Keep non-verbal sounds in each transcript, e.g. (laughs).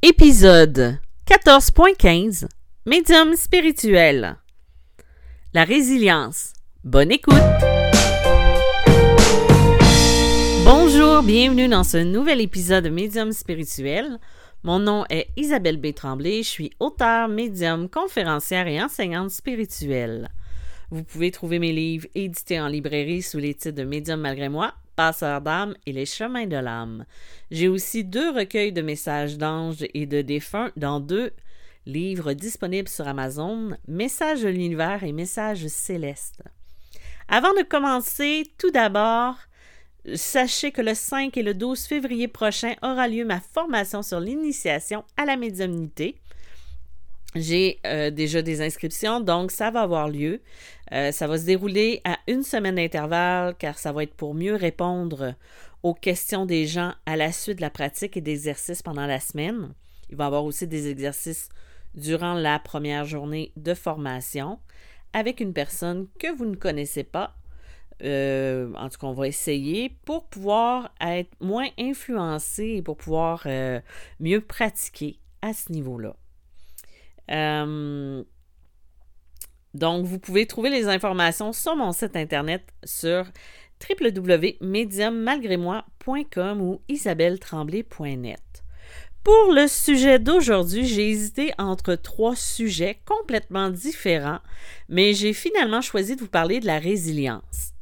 Épisode 14.15 Médium spirituel. La résilience. Bonne écoute. Bonjour, bienvenue dans ce nouvel épisode de Médium spirituel. Mon nom est Isabelle B. Tremblay, je suis auteure, médium, conférencière et enseignante spirituelle. Vous pouvez trouver mes livres édités en librairie sous les titres de Médium malgré moi, Passeur d'âme et Les chemins de l'âme. J'ai aussi deux recueils de messages d'anges et de défunts dans deux livres disponibles sur Amazon, Messages de l'univers et Messages célestes. Avant de commencer, tout d'abord, sachez que le 5 et le 12 février prochain aura lieu ma formation sur l'initiation à la médiumnité. J'ai euh, déjà des inscriptions, donc ça va avoir lieu. Euh, ça va se dérouler à une semaine d'intervalle car ça va être pour mieux répondre aux questions des gens à la suite de la pratique et d'exercices pendant la semaine. Il va y avoir aussi des exercices durant la première journée de formation avec une personne que vous ne connaissez pas. Euh, en tout cas, on va essayer pour pouvoir être moins influencé et pour pouvoir mieux pratiquer à ce niveau-là. Euh, donc, vous pouvez trouver les informations sur mon site internet sur www.mediummalgrémoi.com ou isabelletremblay.net. Pour le sujet d'aujourd'hui, j'ai hésité entre trois sujets complètement différents, mais j'ai finalement choisi de vous parler de la résilience.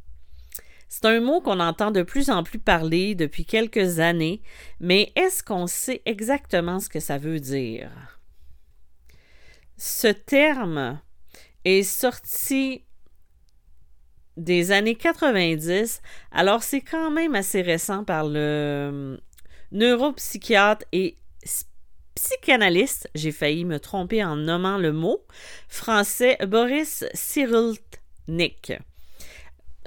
C'est un mot qu'on entend de plus en plus parler depuis quelques années, mais est-ce qu'on sait exactement ce que ça veut dire? Ce terme est sorti des années 90, alors c'est quand même assez récent par le euh, neuropsychiatre et psychanalyste, j'ai failli me tromper en nommant le mot, français Boris Cyrulnik.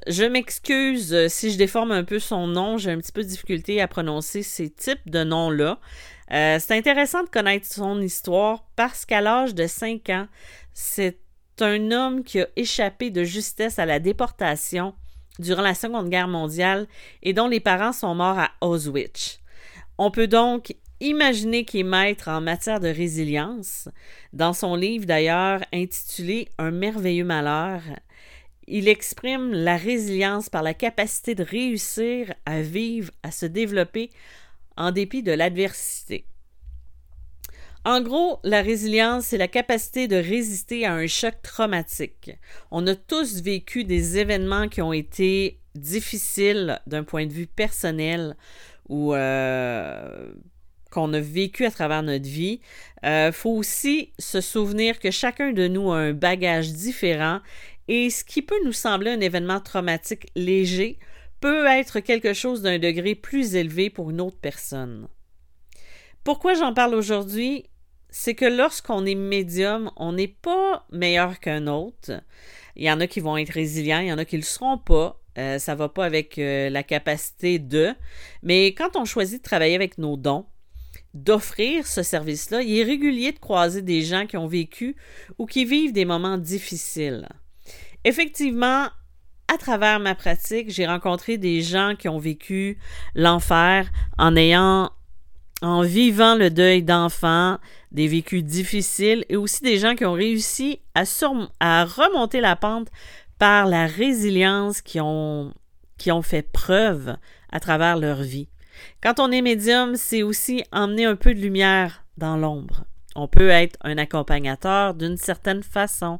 Je m'excuse si je déforme un peu son nom, j'ai un petit peu de difficulté à prononcer ces types de noms-là. Euh, c'est intéressant de connaître son histoire parce qu'à l'âge de 5 ans, c'est un homme qui a échappé de justesse à la déportation durant la Seconde Guerre mondiale et dont les parents sont morts à Auschwitz. On peut donc imaginer qu'il est maître en matière de résilience. Dans son livre d'ailleurs intitulé Un merveilleux malheur, il exprime la résilience par la capacité de réussir à vivre, à se développer en dépit de l'adversité. En gros, la résilience, c'est la capacité de résister à un choc traumatique. On a tous vécu des événements qui ont été difficiles d'un point de vue personnel ou euh, qu'on a vécu à travers notre vie. Il euh, faut aussi se souvenir que chacun de nous a un bagage différent et ce qui peut nous sembler un événement traumatique léger peut être quelque chose d'un degré plus élevé pour une autre personne. Pourquoi j'en parle aujourd'hui? C'est que lorsqu'on est médium, on n'est pas meilleur qu'un autre. Il y en a qui vont être résilients, il y en a qui ne le seront pas. Euh, ça ne va pas avec euh, la capacité de. Mais quand on choisit de travailler avec nos dons, d'offrir ce service-là, il est régulier de croiser des gens qui ont vécu ou qui vivent des moments difficiles. Effectivement, à travers ma pratique, j'ai rencontré des gens qui ont vécu l'enfer en ayant, en vivant le deuil d'enfants, des vécus difficiles et aussi des gens qui ont réussi à, à remonter la pente par la résilience qui ont, qui ont fait preuve à travers leur vie. Quand on est médium, c'est aussi emmener un peu de lumière dans l'ombre. On peut être un accompagnateur d'une certaine façon,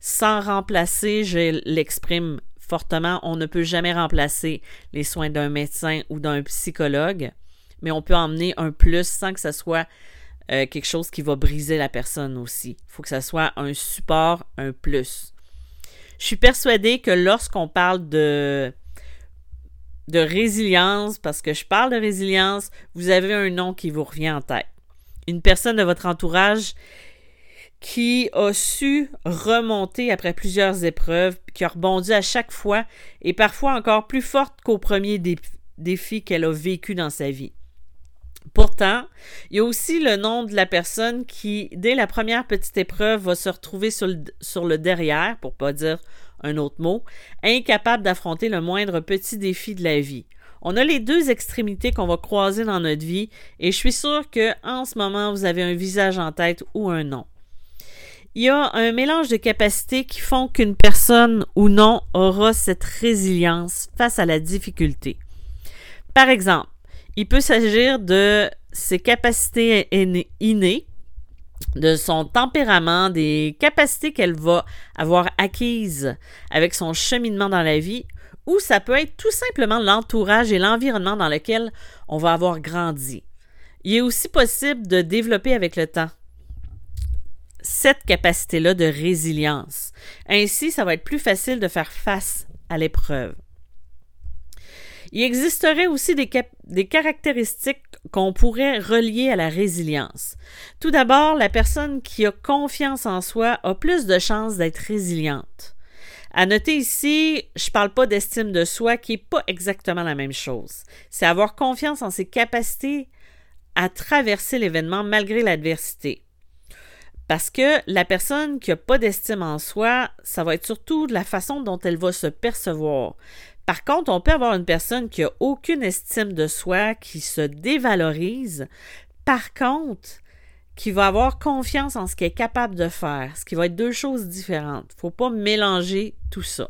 sans remplacer, je l'exprime fortement, on ne peut jamais remplacer les soins d'un médecin ou d'un psychologue, mais on peut emmener un plus sans que ce soit euh, quelque chose qui va briser la personne aussi. Il faut que ce soit un support, un plus. Je suis persuadée que lorsqu'on parle de, de résilience, parce que je parle de résilience, vous avez un nom qui vous revient en tête. Une personne de votre entourage qui a su remonter après plusieurs épreuves, qui a rebondi à chaque fois et parfois encore plus forte qu'au premier défi qu'elle a vécu dans sa vie. Pourtant, il y a aussi le nom de la personne qui, dès la première petite épreuve, va se retrouver sur le, sur le derrière, pour pas dire un autre mot, incapable d'affronter le moindre petit défi de la vie. On a les deux extrémités qu'on va croiser dans notre vie et je suis sûre que en ce moment vous avez un visage en tête ou un nom. Il y a un mélange de capacités qui font qu'une personne ou non aura cette résilience face à la difficulté. Par exemple, il peut s'agir de ses capacités innées, de son tempérament, des capacités qu'elle va avoir acquises avec son cheminement dans la vie, ou ça peut être tout simplement l'entourage et l'environnement dans lequel on va avoir grandi. Il est aussi possible de développer avec le temps cette capacité-là de résilience. Ainsi, ça va être plus facile de faire face à l'épreuve. Il existerait aussi des, caractéristiques qu'on pourrait relier à la résilience. Tout d'abord, la personne qui a confiance en soi a plus de chances d'être résiliente. À noter ici, je ne parle pas d'estime de soi qui n'est pas exactement la même chose. C'est avoir confiance en ses capacités à traverser l'événement malgré l'adversité. Parce que la personne qui n'a pas d'estime en soi, ça va être surtout de la façon dont elle va se percevoir. Par contre, on peut avoir une personne qui n'a aucune estime de soi, qui se dévalorise. Par contre, qui va avoir confiance en ce qu'elle est capable de faire, ce qui va être deux choses différentes. Il ne faut pas mélanger tout ça.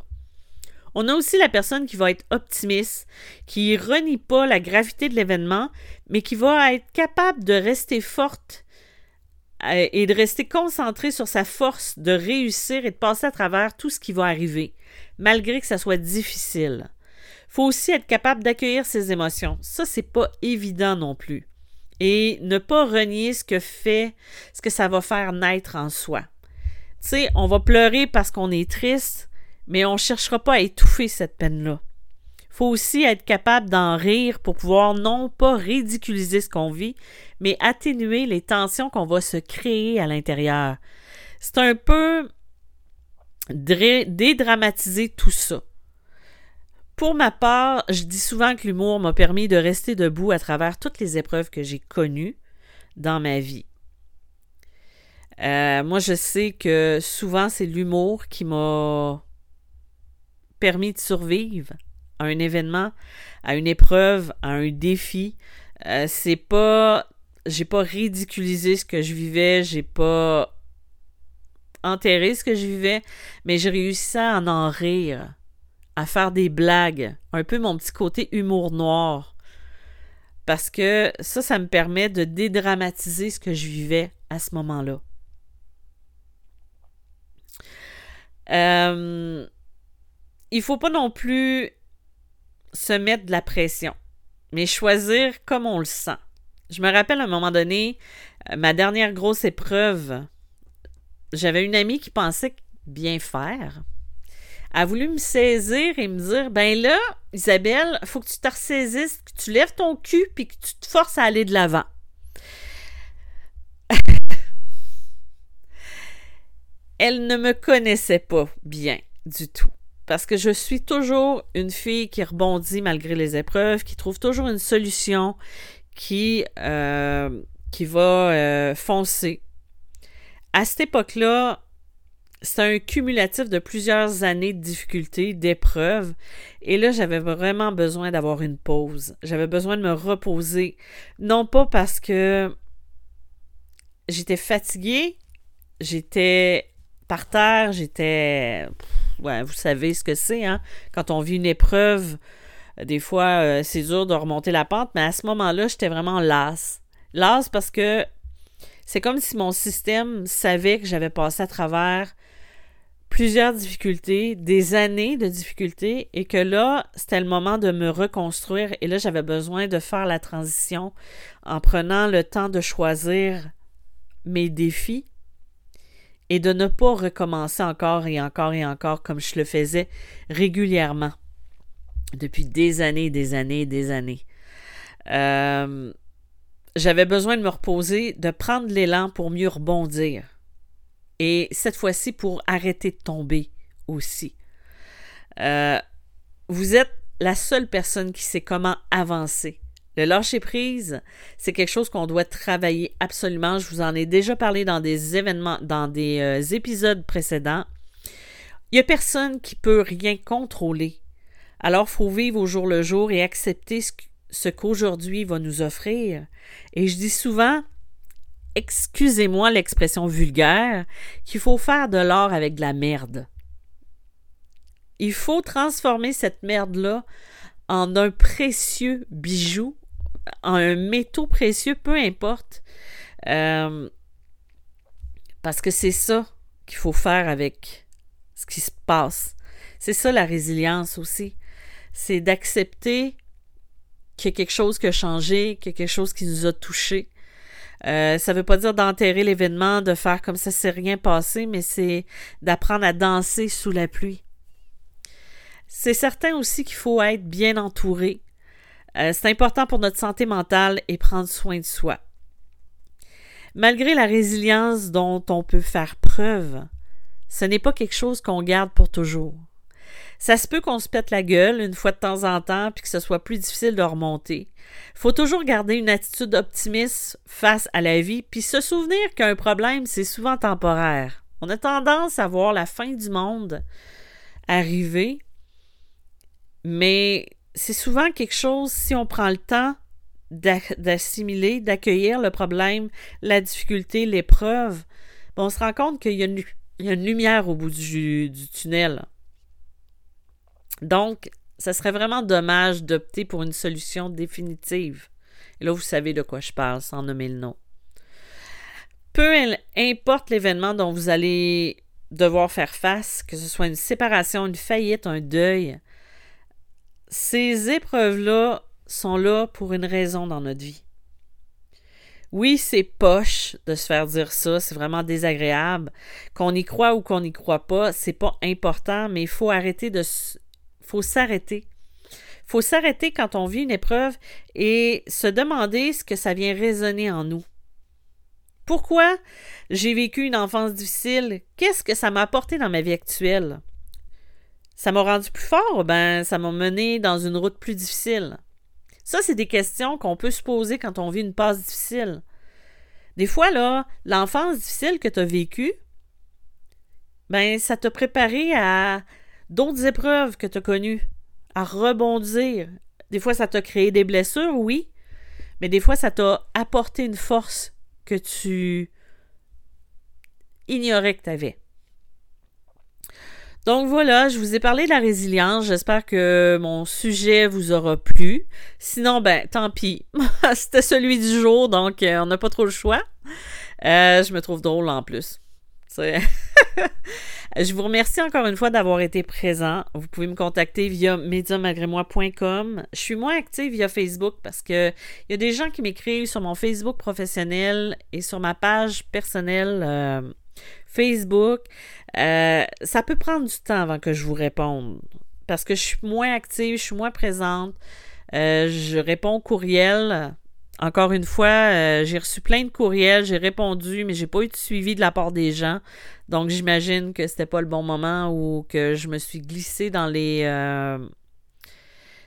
On a aussi la personne qui va être optimiste, qui renie pas la gravité de l'événement, mais qui va être capable de rester forte euh, et de rester concentré sur sa force de réussir et de passer à travers tout ce qui va arriver, malgré que ça soit difficile. Faut aussi être capable d'accueillir ses émotions. Ça, c'est pas évident non plus. Et ne pas renier ce que fait, ce que ça va faire naître en soi. Tu sais, on va pleurer parce qu'on est triste, mais on ne cherchera pas à étouffer cette peine-là faut aussi être capable d'en rire pour pouvoir non pas ridiculiser ce qu'on vit, mais atténuer les tensions qu'on va se créer à l'intérieur. C'est un peu dédramatiser tout ça. Pour ma part, je dis souvent que l'humour m'a permis de rester debout à travers toutes les épreuves que j'ai connues dans ma vie. Euh, moi, je sais que souvent, c'est l'humour qui m'a permis de survivre à un événement, à une épreuve, à un défi. Euh, c'est pas. J'ai pas ridiculisé ce que je vivais, j'ai pas enterré ce que je vivais, mais j'ai réussi à en rire, à faire des blagues, un peu mon petit côté humour noir. Parce que ça, ça me permet de dédramatiser ce que je vivais à ce moment-là. Euh, il faut pas non plus se mettre de la pression, mais choisir comme on le sent. Je me rappelle à un moment donné, euh, ma dernière grosse épreuve, j'avais une amie qui pensait bien faire. A voulu me saisir et me dire Ben là, Isabelle, faut que tu te ressaisisses, que tu lèves ton cul puis que tu te forces à aller de l'avant. (laughs) Elle ne me connaissait pas bien du tout parce que je suis toujours une fille qui rebondit malgré les épreuves, qui trouve toujours une solution, qui, euh, qui va euh, foncer. À cette époque-là, c'est un cumulatif de plusieurs années de difficultés, d'épreuves. Et là, j'avais vraiment besoin d'avoir une pause. J'avais besoin de me reposer. Non pas parce que j'étais fatiguée, j'étais par terre, j'étais vous savez ce que c'est, hein? Quand on vit une épreuve, des fois, euh, c'est dur de remonter la pente, mais à ce moment-là, j'étais vraiment lasse. Lasse parce que c'est comme si mon système savait que j'avais passé à travers plusieurs difficultés, des années de difficultés, et que là, c'était le moment de me reconstruire. Et là, j'avais besoin de faire la transition en prenant le temps de choisir mes défis et de ne pas recommencer encore et encore et encore comme je le faisais régulièrement depuis des années, des années, des années. Euh, j'avais besoin de me reposer, de prendre l'élan pour mieux rebondir. Et cette fois-ci pour arrêter de tomber aussi. Euh, vous êtes la seule personne qui sait comment avancer. Le lâcher prise, c'est quelque chose qu'on doit travailler absolument. Je vous en ai déjà parlé dans des événements, dans des euh, épisodes précédents. Il n'y a personne qui peut rien contrôler Alors, il faut vivre au jour le jour et accepter ce qu'aujourd'hui va nous offrir. Et je dis souvent, excusez-moi l'expression vulgaire, qu'il faut faire de l'or avec de la merde. Il faut transformer cette merde-là en un précieux bijou, en un métaux précieux, peu importe. Euh, parce que c'est ça qu'il faut faire avec ce qui se passe. C'est ça la résilience aussi. C'est d'accepter qu'il y a quelque chose qui a changé, qu'il y a quelque chose qui nous a touchés. Euh, ça ne veut pas dire d'enterrer l'événement, de faire comme ça, c'est rien passé, mais c'est d'apprendre à danser sous la pluie. C'est certain aussi qu'il faut être bien entouré. Euh, c'est important pour notre santé mentale et prendre soin de soi. Malgré la résilience dont on peut faire preuve, ce n'est pas quelque chose qu'on garde pour toujours. Ça se peut qu'on se pète la gueule une fois de temps en temps puis que ce soit plus difficile de remonter. Faut toujours garder une attitude optimiste face à la vie puis se souvenir qu'un problème, c'est souvent temporaire. On a tendance à voir la fin du monde arriver, mais c'est souvent quelque chose, si on prend le temps d'assimiler, d'accueillir le problème, la difficulté, l'épreuve, on se rend compte qu'il y, a une lumière au bout du tunnel. Donc, ça serait vraiment dommage d'opter pour une solution définitive. Et là, vous savez de quoi je parle, sans nommer le nom. Peu importe l'événement dont vous allez devoir faire face, que ce soit une séparation, une faillite, un deuil, ces épreuves-là sont là pour une raison dans notre vie. Oui, c'est poche de se faire dire ça, c'est vraiment désagréable. Qu'on y croit ou qu'on n'y croit pas, c'est pas important, mais il faut arrêter de faut s'arrêter. faut s'arrêter quand on vit une épreuve et se demander ce que ça vient résonner en nous. Pourquoi j'ai vécu une enfance difficile? Qu'est-ce que ça m'a apporté dans ma vie actuelle? Ça m'a rendu plus fort? Ben, ça m'a mené dans une route plus difficile. Ça, c'est des questions qu'on peut se poser quand on vit une passe difficile. Des fois, là, l'enfance difficile que tu as vécue, ben, ça t'a préparé à d'autres épreuves que tu as connues, à rebondir. Des fois, ça t'a créé des blessures, oui, mais des fois, ça t'a apporté une force que tu ignorais que tu avais. Donc voilà, je vous ai parlé de la résilience. J'espère que mon sujet vous aura plu. Sinon, ben, tant pis. (laughs) C'était celui du jour, donc euh, on n'a pas trop le choix. Euh, je me trouve drôle en plus. (laughs) (laughs) je vous remercie encore une fois d'avoir été présent. Vous pouvez me contacter via médiamalgrémoi.com. Je suis moins active via Facebook parce que il y a des gens qui m'écrivent sur mon Facebook professionnel et sur ma page personnelle euh, Facebook. Euh, ça peut prendre du temps avant que je vous réponde parce que je suis moins active, je suis moins présente. Euh, je réponds au courriel encore une fois, euh, j'ai reçu plein de courriels, j'ai répondu, mais j'ai pas eu de suivi de la part des gens. Donc j'imagine que c'était pas le bon moment ou que je me suis glissée dans les euh,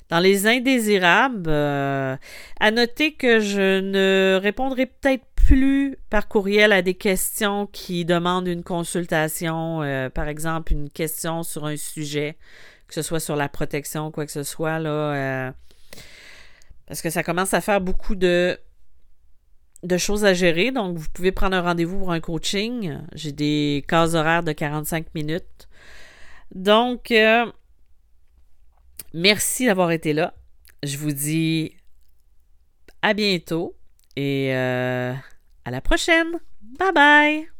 dans les indésirables. Euh, à noter que je ne répondrai peut-être plus par courriel à des questions qui demandent une consultation, par exemple une question sur un sujet, que ce soit sur la protection, quoi que ce soit là parce que ça commence à faire beaucoup de, de choses à gérer. Donc, vous pouvez prendre un rendez-vous pour un coaching. J'ai des cases horaires de 45 minutes. Donc, euh, merci d'avoir été là. Je vous dis à bientôt et euh, à la prochaine. Bye bye!